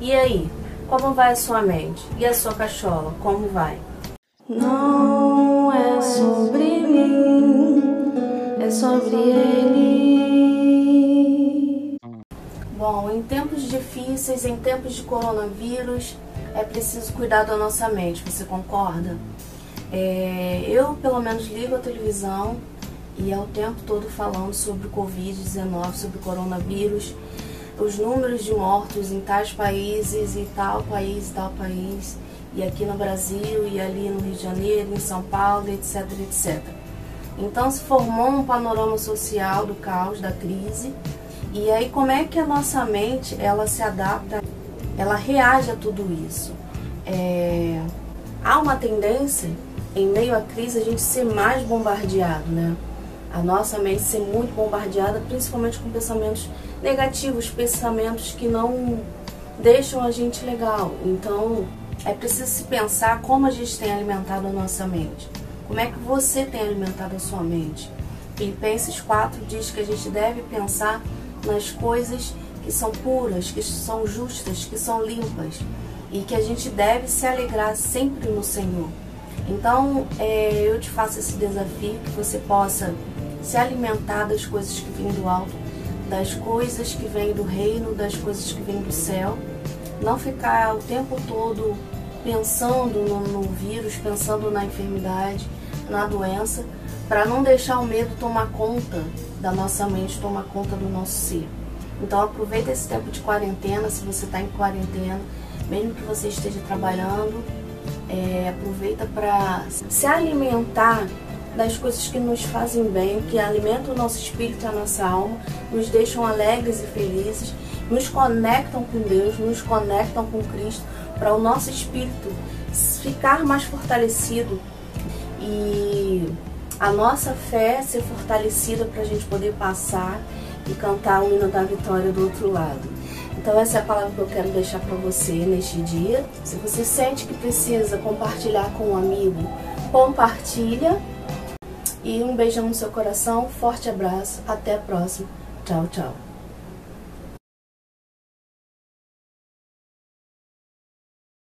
E aí, como vai a sua mente? E a sua cachola, como vai? Não é sobre mim, é sobre ele. Bom, em tempos difíceis, em tempos de coronavírus, é preciso cuidar da nossa mente, você concorda? É, eu, pelo menos, ligo a televisão e é o tempo todo falando sobre o Covid-19, sobre o coronavírus, os números de mortos em tais países e tal país tal país, e aqui no Brasil e ali no Rio de Janeiro, em São Paulo, etc, etc. Então se formou um panorama social do caos, da crise, e aí como é que a nossa mente ela se adapta, ela reage a tudo isso? É... Há uma tendência em meio à crise a gente ser mais bombardeado, né? A nossa mente ser muito bombardeada, principalmente com pensamentos negativos, pensamentos que não deixam a gente legal. Então, é preciso se pensar como a gente tem alimentado a nossa mente. Como é que você tem alimentado a sua mente? Filipenses 4 diz que a gente deve pensar nas coisas que são puras, que são justas, que são limpas e que a gente deve se alegrar sempre no Senhor. Então, é, eu te faço esse desafio que você possa se alimentar das coisas que vêm do alto, das coisas que vêm do reino, das coisas que vêm do céu. Não ficar o tempo todo pensando no, no vírus, pensando na enfermidade, na doença, para não deixar o medo tomar conta da nossa mente, tomar conta do nosso ser. Então aproveita esse tempo de quarentena, se você está em quarentena, mesmo que você esteja trabalhando, é, aproveita para se alimentar das coisas que nos fazem bem, que alimentam o nosso espírito e a nossa alma, nos deixam alegres e felizes, nos conectam com Deus, nos conectam com Cristo, para o nosso espírito ficar mais fortalecido e a nossa fé ser fortalecida para a gente poder passar e cantar o hino da vitória do outro lado. Então essa é a palavra que eu quero deixar para você neste dia. Se você sente que precisa compartilhar com um amigo, compartilha. E um beijão no seu coração, forte abraço, até a próxima. Tchau, tchau.